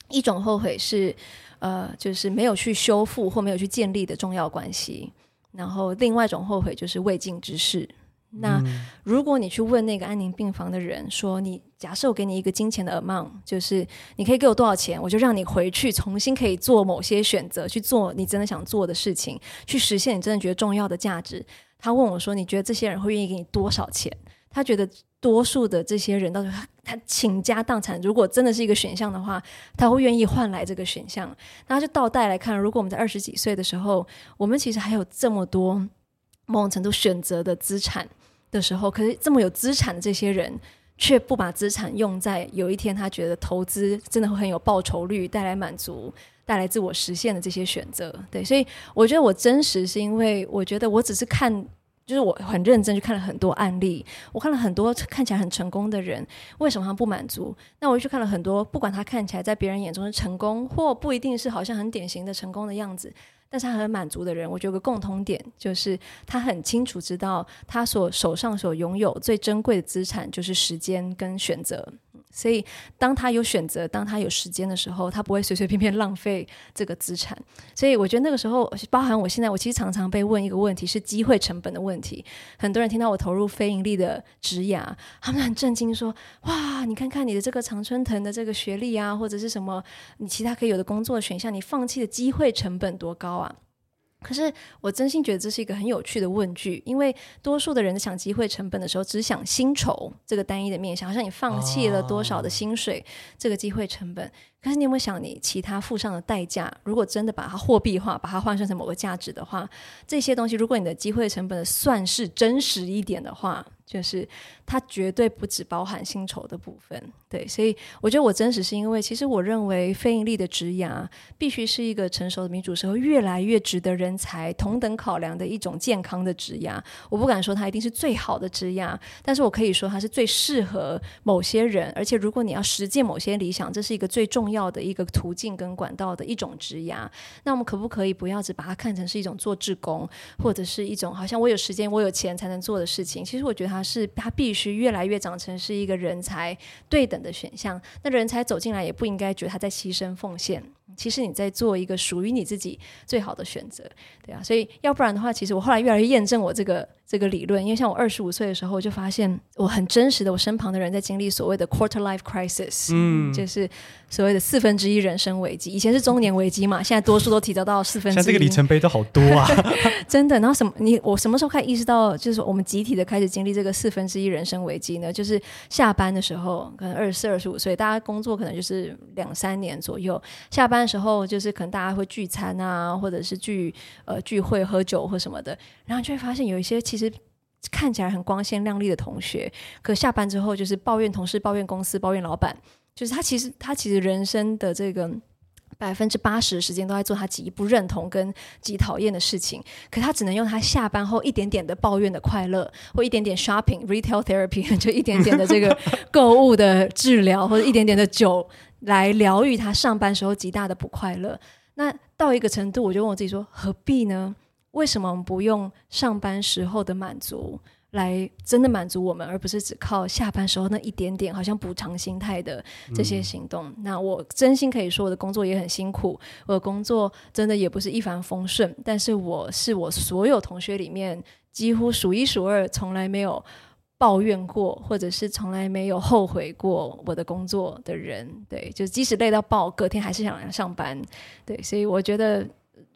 Speaker 2: 一种后悔是。呃，就是没有去修复或没有去建立的重要关系，然后另外一种后悔就是未尽之事。那如果你去问那个安宁病房的人说，你假设我给你一个金钱的 amount，就是你可以给我多少钱，我就让你回去重新可以做某些选择，去做你真的想做的事情，去实现你真的觉得重要的价值。他问我说，你觉得这些人会愿意给你多少钱？他觉得。多数的这些人，到时候他倾家荡产，如果真的是一个选项的话，他会愿意换来这个选项。那就倒带来看，如果我们在二十几岁的时候，我们其实还有这么多某种程度选择的资产的时候，可是这么有资产的这些人，却不把资产用在有一天他觉得投资真的会很有报酬率、带来满足、带来自我实现的这些选择。对，所以我觉得我真实是因为我觉得我只是看。就是我很认真去看了很多案例，我看了很多看起来很成功的人，为什么他不满足？那我又去看了很多，不管他看起来在别人眼中是成功，或不一定是好像很典型的成功的样子，但是他很满足的人，我觉得有个共通点，就是他很清楚知道他所手上所拥有最珍贵的资产就是时间跟选择。所以，当他有选择，当他有时间的时候，他不会随随便便浪费这个资产。所以，我觉得那个时候，包含我现在，我其实常常被问一个问题，是机会成本的问题。很多人听到我投入非盈利的职涯，他们很震惊，说：“哇，你看看你的这个常春藤的这个学历啊，或者是什么，你其他可以有的工作选项，你放弃的机会成本多高啊？”可是我真心觉得这是一个很有趣的问句，因为多数的人想机会成本的时候，只想薪酬这个单一的面向，好像你放弃了多少的薪水，这个机会成本。可是你有没有想，你其他付上的代价，如果真的把它货币化，把它换算成某个价值的话，这些东西，如果你的机会成本算是真实一点的话。就是它绝对不只包含薪酬的部分，对，所以我觉得我真实是因为，其实我认为非盈利的职涯必须是一个成熟的民主社会越来越值得人才同等考量的一种健康的职涯。我不敢说它一定是最好的职涯，但是我可以说它是最适合某些人，而且如果你要实践某些理想，这是一个最重要的一个途径跟管道的一种职涯。那我们可不可以不要只把它看成是一种做志工，或者是一种好像我有时间我有钱才能做的事情？其实我觉得它。是，他必须越来越长成是一个人才对等的选项。那人才走进来，也不应该觉得他在牺牲奉献。其实你在做一个属于你自己最好的选择，对啊。所以要不然的话，其实我后来越来越验证我这个。这个理论，因为像我二十五岁的时候，我就发现我很真实的，我身旁的人在经历所谓的 quarter life crisis，嗯，就是所谓的四分之一人生危机。以前是中年危机嘛，现在多数都提早到四分之一。
Speaker 1: 像这个里程碑都好多啊，
Speaker 2: 真的。然后什么？你我什么时候开始意识到，就是我们集体的开始经历这个四分之一人生危机呢？就是下班的时候，可能二十四、二十五岁，大家工作可能就是两三年左右。下班的时候，就是可能大家会聚餐啊，或者是聚呃聚会喝酒或什么的，然后就会发现有一些。其实看起来很光鲜亮丽的同学，可下班之后就是抱怨同事、抱怨公司、抱怨老板。就是他其实他其实人生的这个百分之八十的时间都在做他极不认同跟极讨厌的事情，可他只能用他下班后一点点的抱怨的快乐，或一点点 shopping retail therapy，就一点点的这个购物的治疗，或者一点点的酒来疗愈他上班时候极大的不快乐。那到一个程度，我就问我自己说：何必呢？为什么我们不用上班时候的满足来真的满足我们，而不是只靠下班时候那一点点好像补偿心态的这些行动？嗯。那我真心可以说，我的工作也很辛苦，我的工作真的也不是一帆风顺。但是我是我所有同学里面几乎数一数二，从来没有抱怨过，或者是从来没有后悔过我的工作的人。对，就即使累到爆，隔天还是想来上班。对，所以我觉得。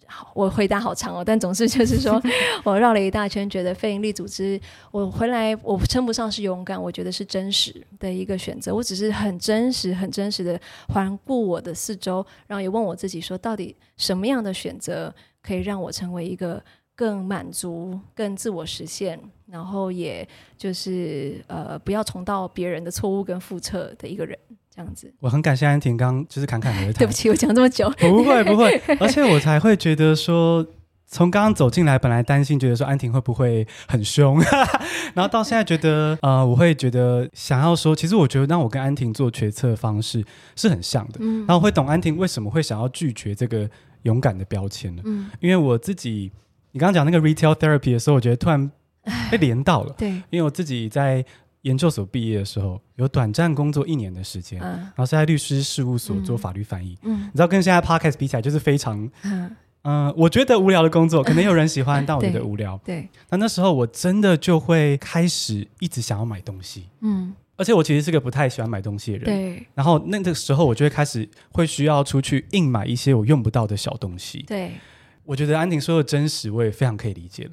Speaker 2: 好，我回答好长哦，但总是就是说 我绕了一大圈，觉得非营利组织，我回来我称不上是勇敢，我觉得是真实的一个选择。我只是很真实、很真实的环顾我的四周，然后也问我自己说，到底什么样的选择可以让我成为一个更满足、更自我实现，然后也就是呃，不要重蹈别人的错误跟覆辙的一个人。这样子，
Speaker 1: 我很感谢安婷刚就是侃侃而谈。
Speaker 2: 对不起，我讲这么久，
Speaker 1: 不会不会，而且我才会觉得说，从刚刚走进来，本来担心觉得说安婷会不会很凶，然后到现在觉得呃，我会觉得想要说，其实我觉得让我跟安婷做决策方式是很像的，嗯，然后我会懂安婷为什么会想要拒绝这个勇敢的标签呢？嗯，因为我自己，你刚刚讲那个 retail therapy 的时候，我觉得突然被连到了，对，因为我自己在。研究所毕业的时候，有短暂工作一年的时间，嗯、然后是在律师事务所做法律翻译。嗯，你知道跟现在 podcast 比起来，就是非常，嗯、呃，我觉得无聊的工作，可能有人喜欢，嗯、但我觉得无聊。对，那那时候我真的就会开始一直想要买东西。嗯，而且我其实是个不太喜欢买东西的人。对，然后那个时候我就会开始会需要出去硬买一些我用不到的小东西。对，我觉得安婷说的真实，我也非常可以理解了。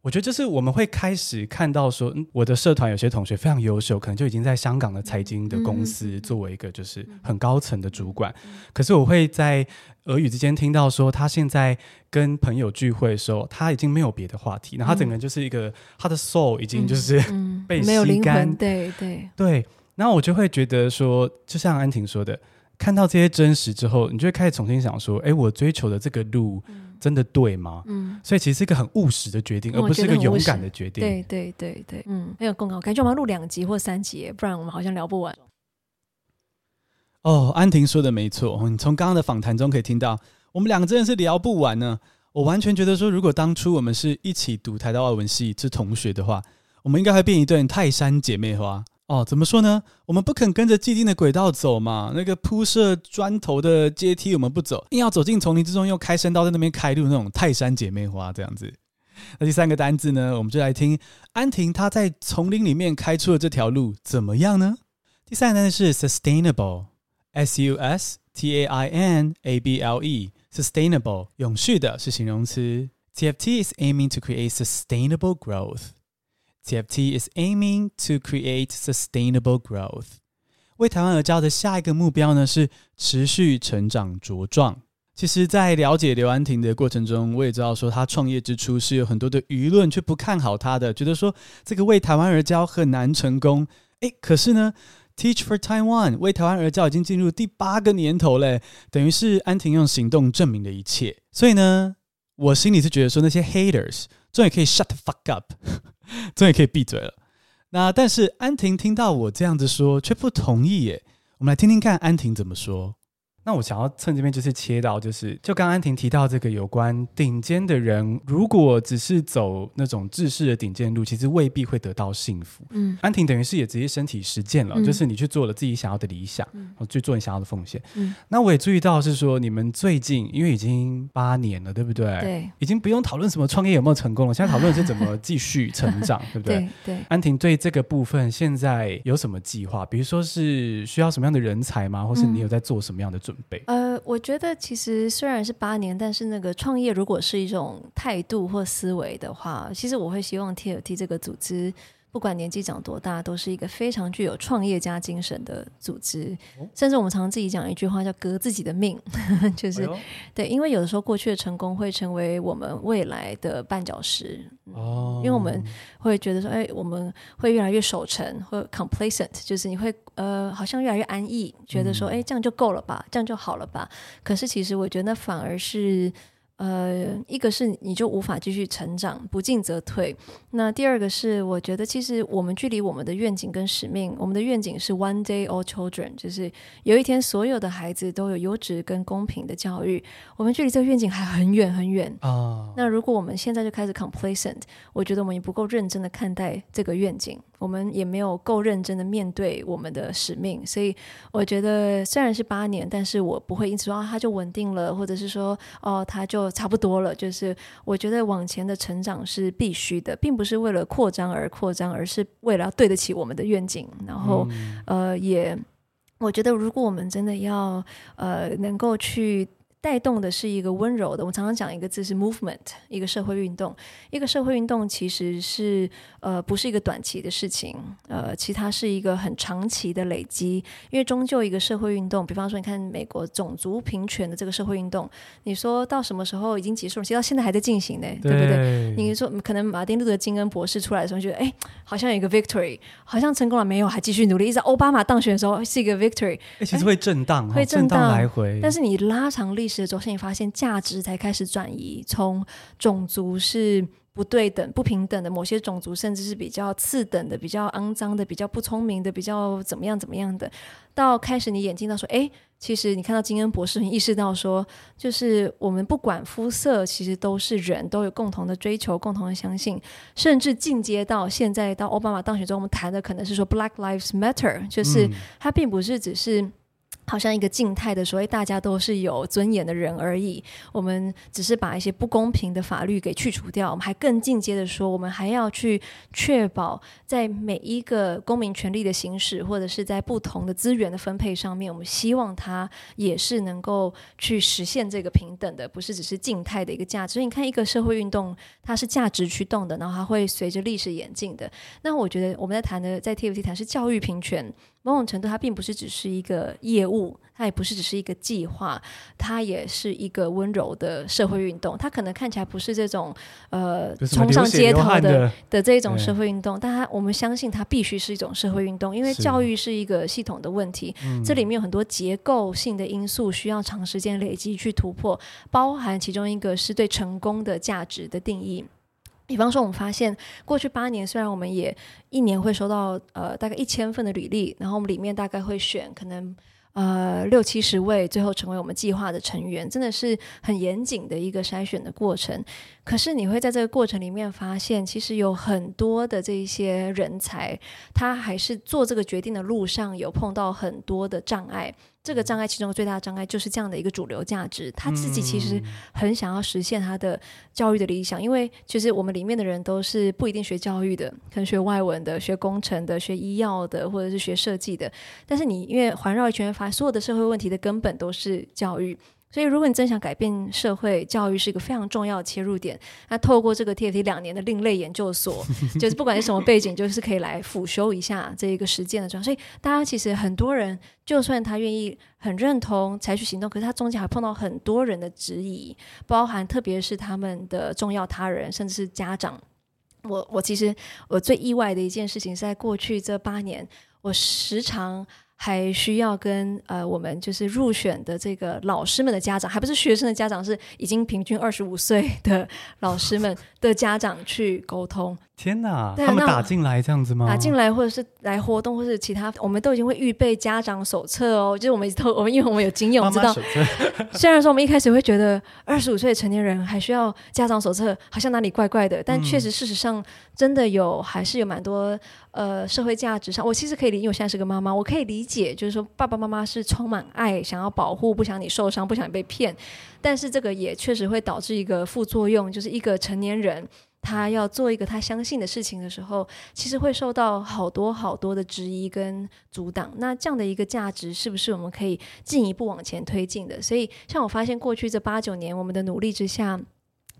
Speaker 1: 我觉得就是我们会开始看到说，嗯，我的社团有些同学非常优秀，可能就已经在香港的财经的公司作为一个就是很高层的主管。可是我会在俄语之间听到说，他现在跟朋友聚会的时候，他已经没有别的话题，然后他整个人就是一个他的 soul 已经就是 被吸干，没有灵魂，对对对。然后我就会觉得说，就像安婷说的，看到这些真实之后，你就会开始重新想说，哎，我追求的这个路。真的对吗？嗯，所以其实是一个很务实的决定，而不是一个勇敢的决定。对对对对，嗯，很有共感。感觉我们要录两集或三集，不然我们好像聊不完。哦，安婷说的没错，你从刚刚的访谈中可以听到，我们两个真的是聊不完呢。我完全觉得说，如果当初我们是一起读台大外文系是同学的话，我们应该会变一对泰山姐妹花。哦，怎么说呢？我们不肯跟着既定的轨道走嘛。那个铺设砖头的阶梯我们不走，硬要走进丛林之中，又开山刀在那边开路，那种泰山姐妹花这样子。那第三个单字呢，我们就来听安婷她在丛林里面开出的这条路怎么样呢？第三个单词是 sustainable，s u s t a i n a b l e，sustainable 永续的是形容词。TFT is aiming to create sustainable growth。TFT is aiming to create sustainable growth。为台湾而教的下一个目标呢，是持续成长茁壮。其实，在了解刘安婷的过程中，我也知道说她创业之初是有很多的舆论却不看好她的，觉得说这个为台湾而教很难成功。诶，可是呢，Teach for Taiwan 为台湾而教已经进入第八个年头嘞，等于是安婷用行动证明了一切。所以呢，我心里是觉得说那些 haters 终于可以 shut the fuck up。终于可以闭嘴了。那但是安婷听到我这样子说，却不同意耶。我们来听听看安婷怎么说。那我想要趁这边就是切到，就是就刚安婷提到这个有关顶尖的人，如果只是走那种制式的顶尖路，其实未必会得到幸福。嗯，安婷等于是也直接身体实践了，嗯、就是你去做了自己想要的理想，嗯，去做你想要的奉献。嗯，那我也注意到是说，你们最近因为已经八年了，对不对？对，已经不用讨论什么创业有没有成功了，现在讨论的是怎么继续成长，对不对？对，对。安婷对这个部分现在有什么计划？比如说是需要什么样的人才吗？或是你有在做什么样的准
Speaker 2: 呃，我觉得其实虽然是八年，但是那个创业如果是一种态度或思维的话，其实我会希望 TFT 这个组织。不管年纪长多大，都是一个非常具有创业家精神的组织。哦、甚至我们常常自己讲一句话，叫“革自己的命”，就是、哎、对，因为有的时候过去的成功会成为我们未来的绊脚石。哦，因为我们会觉得说，哎，我们会越来越守成，或 complacent，就是你会呃，好像越来越安逸，觉得说，哎，这样就够了吧，这样就好了吧。可是其实我觉得那反而是。呃，一个是你就无法继续成长，不进则退。那第二个是，我觉得其实我们距离我们的愿景跟使命，我们的愿景是 One day all children，就是有一天所有的孩子都有优质跟公平的教育。我们距离这个愿景还很远很远啊。Oh. 那如果我们现在就开始 complacent，我觉得我们也不够认真的看待这个愿景。我们也没有够认真的面对我们的使命，所以我觉得虽然是八年，但是我不会因此说啊，他就稳定了，或者是说哦，它就差不多了。就是我觉得往前的成长是必须的，并不是为了扩张而扩张，而是为了要对得起我们的愿景。然后，嗯、呃，也我觉得如果我们真的要呃能够去。带动的是一个温柔的。我常常讲一个字是 movement，一个社会运动。一个社会运动其实是呃不是一个短期的事情，呃，其实它是一个很长期的累积。因为终究一个社会运动，比方说你看美国种族平权的这个社会运动，你说到什么时候已经结束了？其实到现在还在进行呢，对，对不对？你说可能马丁路德金恩博士出来的时候，觉得哎，好像有一个 victory，好像成功了没有？还继续努力。一直到奥巴马当选的时候是一个 victory，
Speaker 1: 其实会震荡，
Speaker 2: 会震荡
Speaker 1: 来回。
Speaker 2: 但是你拉长历史的轴线，你发现价值才开始转移，从种族是不对等、不平等的，某些种族甚至是比较次等的、比较肮脏的、比较不聪明的、比较怎么样怎么样的，到开始你眼睛到说，哎，其实你看到金恩博士，你意识到说，就是我们不管肤色，其实都是人，都有共同的追求、共同的相信，甚至进阶到现在到奥巴马当选之后，我们谈的可能是说 Black Lives Matter，就是它并不是只是。好像一个静态的说，大家都是有尊严的人而已。我们只是把一些不公平的法律给去除掉。我们还更进阶的说，我们还要去确保在每一个公民权利的行使，或者是在不同的资源的分配上面，我们希望它也是能够去实现这个平等的，不是只是静态的一个价值。所以你看，一个社会运动，它是价值驱动的，然后它会随着历史演进的。那我觉得我们在谈的，在 TFT 谈是教育平权。某种程度，它并不是只是一个业务，它也不是只是一个计划，它也是一个温柔的社会运动。它可能看起来不是这种呃冲上街头的的，的这种社会运动，但它我们相信它必须是一种社会运动，因为教育是一个系统的问题，这里面有很多结构性的因素需要长时间累积去突破，包含其中一个是对成功的价值的定义。比方说，我们发现过去八年，虽然我们也一年会收到呃大概一千份的履历，然后我们里面大概会选可能呃六七十位，最后成为我们计划的成员，真的是很严谨的一个筛选的过程。可是你会在这个过程里面发现，其实有很多的这一些人才，他还是做这个决定的路上有碰到很多的障碍。这个障碍其中最大的障碍就是这样的一个主流价值，他自己其实很想要实现他的教育的理想，因为其实我们里面的人都是不一定学教育的，可能学外文的、学工程的、学医药的，或者是学设计的。但是你因为环绕一圈，发现所有的社会问题的根本都是教育。所以，如果你真想改变社会，教育是一个非常重要的切入点。那透过这个 TFT 两年的另类研究所，就是不管是什么背景，就是可以来辅修一下这一个实践的状态。所以，大家其实很多人，就算他愿意很认同采取行动，可是他中间还碰到很多人的质疑，包含特别是他们的重要他人，甚至是家长。我我其实我最意外的一件事情是在过去这八年，我时常。还需要跟呃，我们就是入选的这个老师们的家长，还不是学生的家长，是已经平均二十五岁的老师们的家长去沟通。
Speaker 1: 天哪，他们打进来这样子吗？
Speaker 2: 打进来，或者是来活动，或者是其他，我们都已经会预备家长手册哦。就是我们都，我们因为我们有经验，我们知道。虽然说我们一开始会觉得二十五岁的成年人还需要家长手册，好像哪里怪怪的，但确实事实上真的有，还是有蛮多呃社会价值上。我其实可以理解，因为我现在是个妈妈，我可以理解，就是说爸爸妈妈是充满爱，想要保护，不想你受伤，不想你被骗。但是这个也确实会导致一个副作用，就是一个成年人。他要做一个他相信的事情的时候，其实会受到好多好多的质疑跟阻挡。那这样的一个价值，是不是我们可以进一步往前推进的？所以，像我发现过去这八九年我们的努力之下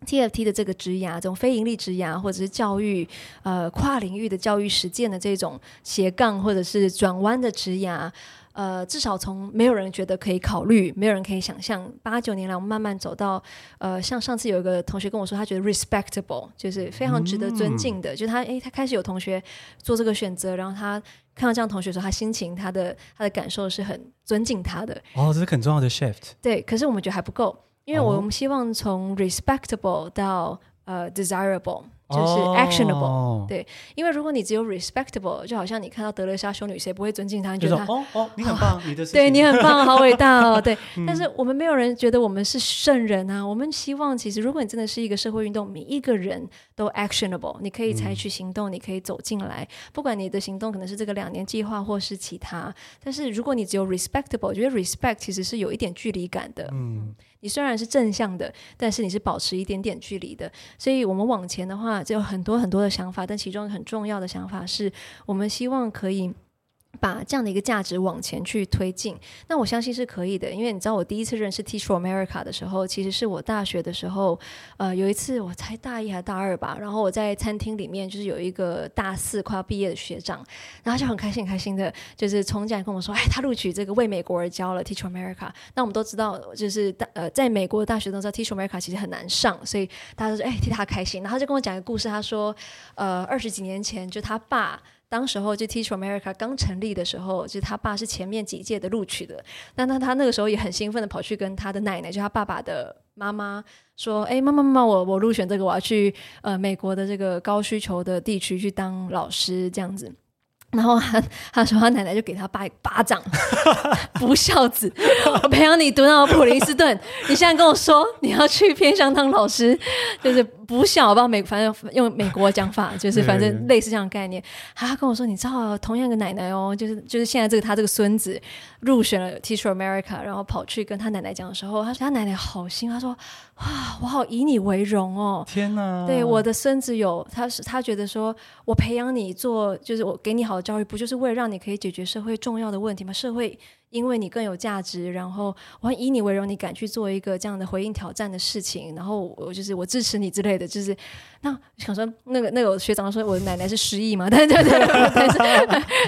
Speaker 2: ，TFT 的这个职涯，这种非盈利职涯，或者是教育，呃，跨领域的教育实践的这种斜杠或者是转弯的职涯。呃，至少从没有人觉得可以考虑，没有人可以想象，八九年来我们慢慢走到，呃，像上次有一个同学跟我说，他觉得 respectable 就是非常值得尊敬的，嗯、就是他，诶，他开始有同学做这个选择，然后他看到这样同学的时候，他心情，他的他的感受是很尊敬他的。
Speaker 1: 哦，这是很重要的 shift。
Speaker 2: 对，可是我们觉得还不够，因为我们希望从 respectable 到呃 desirable。就是 actionable，、oh. 对，因为如果你只有 respectable，就好像你看到德蕾莎修女，谁不会尊敬她？你觉得她
Speaker 1: 哦哦，你很棒，你的
Speaker 2: 对你很棒，好伟大哦，对。嗯、但是我们没有人觉得我们是圣人啊。我们希望，其实如果你真的是一个社会运动，每一个人都 actionable，你可以采取行动，嗯、你可以走进来。不管你的行动可能是这个两年计划，或是其他。但是如果你只有 respectable，我觉得 respect 其实是有一点距离感的。嗯。你虽然是正向的，但是你是保持一点点距离的。所以，我们往前的话，就有很多很多的想法。但其中很重要的想法是，我们希望可以把这样的一个价值往前去推进，那我相信是可以的。因为你知道，我第一次认识 Teach for America 的时候，其实是我大学的时候，呃，有一次我才大一还是大二吧，然后我在餐厅里面，就是有一个大四快要毕业的学长，然后就很开心很开心的，就是冲进来跟我说：“哎，他录取这个为美国而教了 Teach for America。”那我们都知道，就是大呃，在美国的大学都知道 Teach for America 其实很难上，所以大家都说：“哎，替他开心。”然后就跟我讲一个故事，他说：“呃，二十几年前，就他爸。”当时候就 Teach America 刚成立的时候，就他爸是前面几届的录取的。那那他那个时候也很兴奋的跑去跟他的奶奶，就他爸爸的妈妈说：“哎，妈妈妈妈，我我入选这个，我要去呃美国的这个高需求的地区去当老师，这样子。”然后他他说他奶奶就给他爸一巴掌，不孝子！我培养你读到普林斯顿，你现在跟我说你要去偏乡当老师，就是。不想，我不知道美，反正用美国讲法，就是反正类似这样的概念。他跟我说，你知道，同样一个奶奶哦，就是就是现在这个他这个孙子入选了 Teach for America，然后跑去跟他奶奶讲的时候，他说他奶奶好心，他说哇，我好以你为荣哦。
Speaker 1: 天哪，
Speaker 2: 对我的孙子有，他是他觉得说我培养你做，就是我给你好的教育，不就是为了让你可以解决社会重要的问题吗？社会。因为你更有价值，然后我会以你为荣，你敢去做一个这样的回应挑战的事情，然后我就是我支持你之类的，就是那想说那个那个学长说我的奶奶是失忆嘛，对对对，但是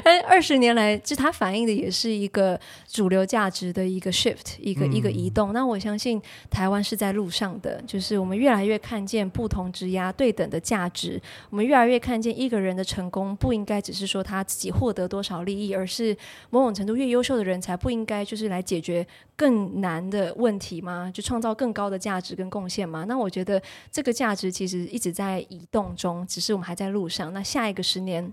Speaker 2: 但二十年来，就他反映的也是一个主流价值的一个 shift，一个、嗯、一个移动。那我相信台湾是在路上的，就是我们越来越看见不同职涯对等的价值，我们越来越看见一个人的成功不应该只是说他自己获得多少利益，而是某种程度越优秀的人才。不应该就是来解决更难的问题吗？就创造更高的价值跟贡献吗？那我觉得这个价值其实一直在在移动中，只是我们还在路上。那下一个十年。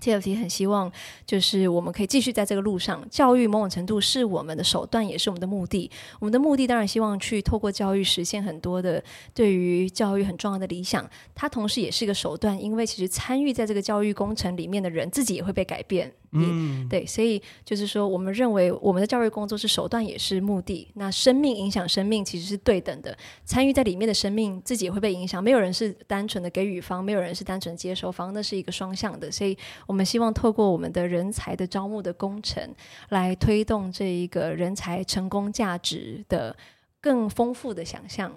Speaker 2: TFT 很希望，就是我们可以继续在这个路上。教育某种程度是我们的手段，也是我们的目的。我们的目的当然希望去透过教育实现很多的对于教育很重要的理想。它同时也是一个手段，因为其实参与在这个教育工程里面的人自己也会被改变。嗯，对，所以就是说，我们认为我们的教育工作是手段，也是目的。那生命影响生命其实是对等的，参与在里面的生命自己也会被影响。没有人是单纯的给予方，没有人是单纯接受方，那是一个双向的。所以。我们希望透过我们的人才的招募的工程，来推动这一个人才成功价值的更丰富的想象。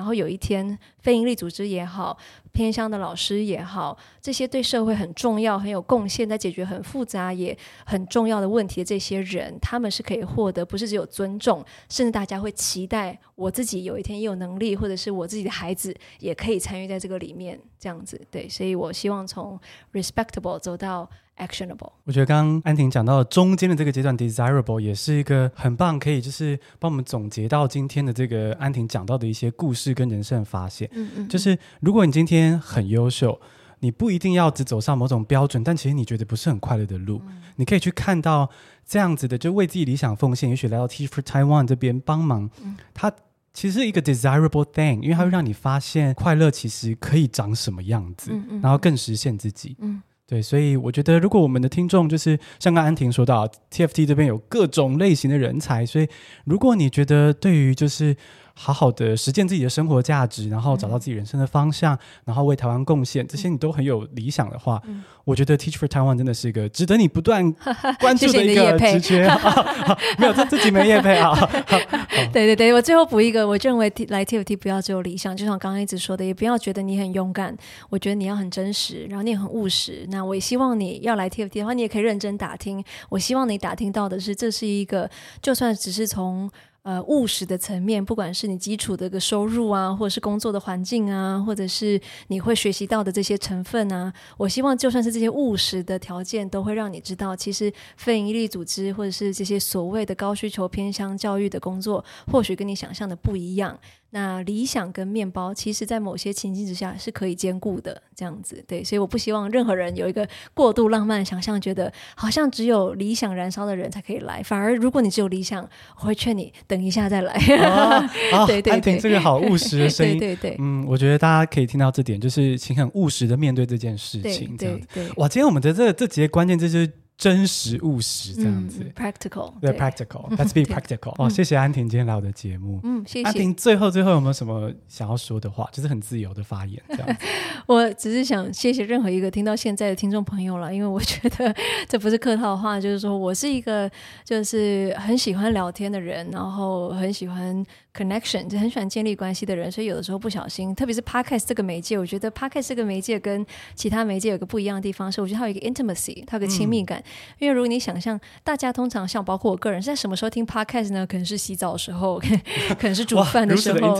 Speaker 2: 然后有一天，非营利组织也好，偏乡的老师也好，这些对社会很重要、很有贡献，在解决很复杂也很重要的问题的这些人，他们是可以获得不是只有尊重，甚至大家会期待我自己有一天也有能力，或者是我自己的孩子也可以参与在这个里面，这样子。对，所以我希望从 respectable 走到。Actionable，
Speaker 1: 我觉得刚刚安婷讲到中间的这个阶段，desirable 也是一个很棒，可以就是帮我们总结到今天的这个安婷讲到的一些故事跟人生的发现。嗯嗯，就是如果你今天很优秀，你不一定要只走上某种标准，但其实你觉得不是很快乐的路，嗯、你可以去看到这样子的，就为自己理想奉献，也许来到 Teach for Taiwan 这边帮忙，嗯、它其实是一个 desirable thing，因为它会让你发现快乐其实可以长什么样子，然后更实现自己。嗯。对，所以我觉得，如果我们的听众就是像刚安婷说到，TFT 这边有各种类型的人才，所以如果你觉得对于就是。好好的实践自己的生活价值，然后找到自己人生的方向，嗯、然后为台湾贡献，这些你都很有理想的话，嗯、我觉得 Teach for Taiwan 真的是一个值得你不断关注的 一个职缺。没有，这自己没业配啊。
Speaker 2: 对对对，我最后补一个，我认为来 TFT 不要只有理想，就像刚刚一直说的，也不要觉得你很勇敢，我觉得你要很真实，然后你也很务实。那我也希望你要来 TFT 的话，你也可以认真打听。我希望你打听到的是，这是一个，就算只是从。呃，务实的层面，不管是你基础的一个收入啊，或者是工作的环境啊，或者是你会学习到的这些成分啊，我希望就算是这些务实的条件，都会让你知道，其实非营利组织或者是这些所谓的高需求偏向教育的工作，或许跟你想象的不一样。那理想跟面包，其实在某些情境之下是可以兼顾的，这样子对，所以我不希望任何人有一个过度浪漫的想象，觉得好像只有理想燃烧的人才可以来。反而，如果你只有理想，我会劝你等一下再来。啊、对对对，
Speaker 1: 这个好务实的 声音，
Speaker 2: 对，对对，
Speaker 1: 嗯，我觉得大家可以听到这点，就是请很务实的面对这件事情，这样子。对对对，哇，今天我们的这这几个关键字就是。真实务实这样子。
Speaker 2: 嗯、practical
Speaker 1: 对，对 practical，let's be practical。哦，谢谢安婷今天来我的节目。
Speaker 2: 嗯，谢谢。
Speaker 1: 安婷，最后最后有没有什么想要说的话？就是很自由的发言这样子。
Speaker 2: 我只是想谢谢任何一个听到现在的听众朋友了，因为我觉得这不是客套话，就是说我是一个就是很喜欢聊天的人，然后很喜欢 connection，就很喜欢建立关系的人，所以有的时候不小心，特别是 podcast 这个媒介，我觉得 podcast 这个媒介跟其他媒介有个不一样的地方，是我觉得它有一个 intimacy，它有个亲密感。嗯、因为如果你想象，大家通常像包括我个人，在什么时候听 podcast 呢？可能是洗澡的时候，可能是煮饭的时候，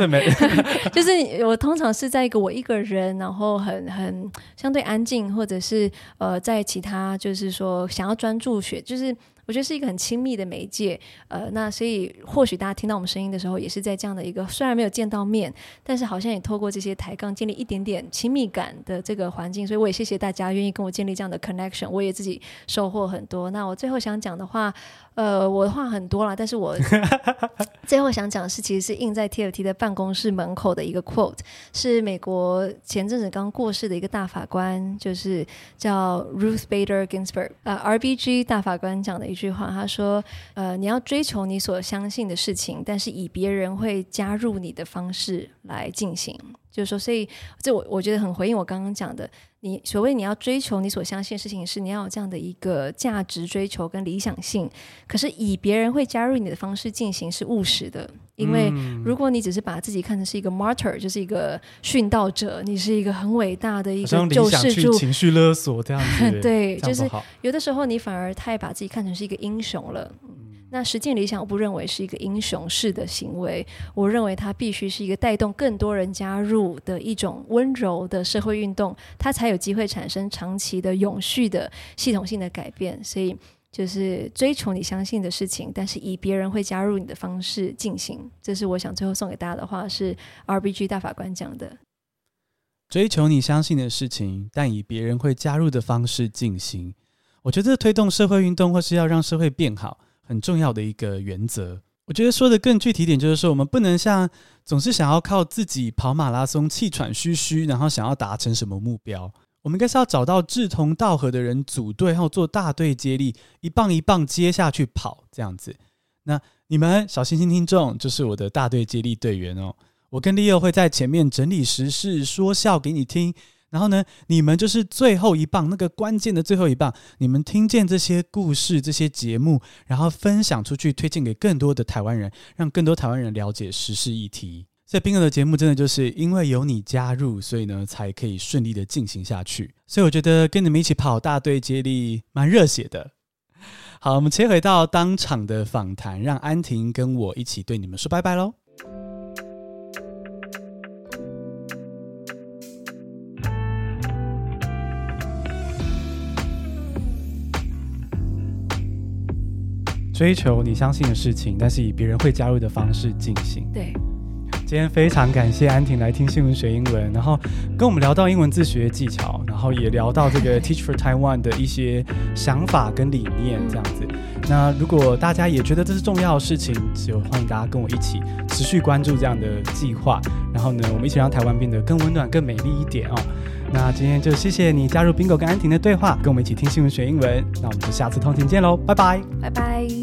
Speaker 2: 就是我通常是在一个我一个人，然后很很相对安静，或者是呃，在其他就是说想要专注学，就是。我觉得是一个很亲密的媒介，呃，那所以或许大家听到我们声音的时候，也是在这样的一个虽然没有见到面，但是好像也透过这些抬杠建立一点点亲密感的这个环境，所以我也谢谢大家愿意跟我建立这样的 connection，我也自己收获很多。那我最后想讲的话。呃，我的话很多啦，但是我 最后想讲的是，其实是印在 TFT 的办公室门口的一个 quote，是美国前阵子刚过世的一个大法官，就是叫 Ruth Bader Ginsburg，呃，RBG 大法官讲的一句话，他说：“呃，你要追求你所相信的事情，但是以别人会加入你的方式来进行。”就是说，所以这我我觉得很回应我刚刚讲的。你所谓你要追求你所相信的事情，是你要有这样的一个价值追求跟理想性。可是以别人会加入你的方式进行是务实的，因为如果你只是把自己看成是一个 martyr，就是一个殉道者，你是一个很伟大的一个救世主，
Speaker 1: 情绪勒索这样子，
Speaker 2: 对，就是有的时候你反而太把自己看成是一个英雄了。那实践理想，我不认为是一个英雄式的行为，我认为它必须是一个带动更多人加入的一种温柔的社会运动，它才有机会产生长期的、永续的、系统性的改变。所以，就是追求你相信的事情，但是以别人会加入你的方式进行。这是我想最后送给大家的话，是 RBG 大法官讲的：
Speaker 1: 追求你相信的事情，但以别人会加入的方式进行。我觉得推动社会运动，或是要让社会变好。很重要的一个原则，我觉得说的更具体点，就是说我们不能像总是想要靠自己跑马拉松，气喘吁吁，然后想要达成什么目标。我们应该是要找到志同道合的人组队，然后做大队接力，一棒一棒接下去跑，这样子。那你们小星星听众就是我的大队接力队员哦。我跟 Leo 会在前面整理时事，说笑给你听。然后呢，你们就是最后一棒，那个关键的最后一棒。你们听见这些故事、这些节目，然后分享出去，推荐给更多的台湾人，让更多台湾人了解时事议题。所以冰哥的节目真的就是因为有你加入，所以呢才可以顺利的进行下去。所以我觉得跟你们一起跑大队接力蛮热血的。好，我们切回到当场的访谈，让安婷跟我一起对你们说拜拜喽。追求你相信的事情，但是以别人会加入的方式进行。
Speaker 2: 对，
Speaker 1: 今天非常感谢安婷来听新闻学英文，然后跟我们聊到英文自学技巧，然后也聊到这个 Teach for Taiwan 的一些想法跟理念这样子。那如果大家也觉得这是重要的事情，就欢迎大家跟我一起持续关注这样的计划，然后呢，我们一起让台湾变得更温暖、更美丽一点哦。那今天就谢谢你加入 Bingo 跟安婷的对话，跟我们一起听新闻学英文。那我们就下次通勤见喽，拜拜，
Speaker 2: 拜拜。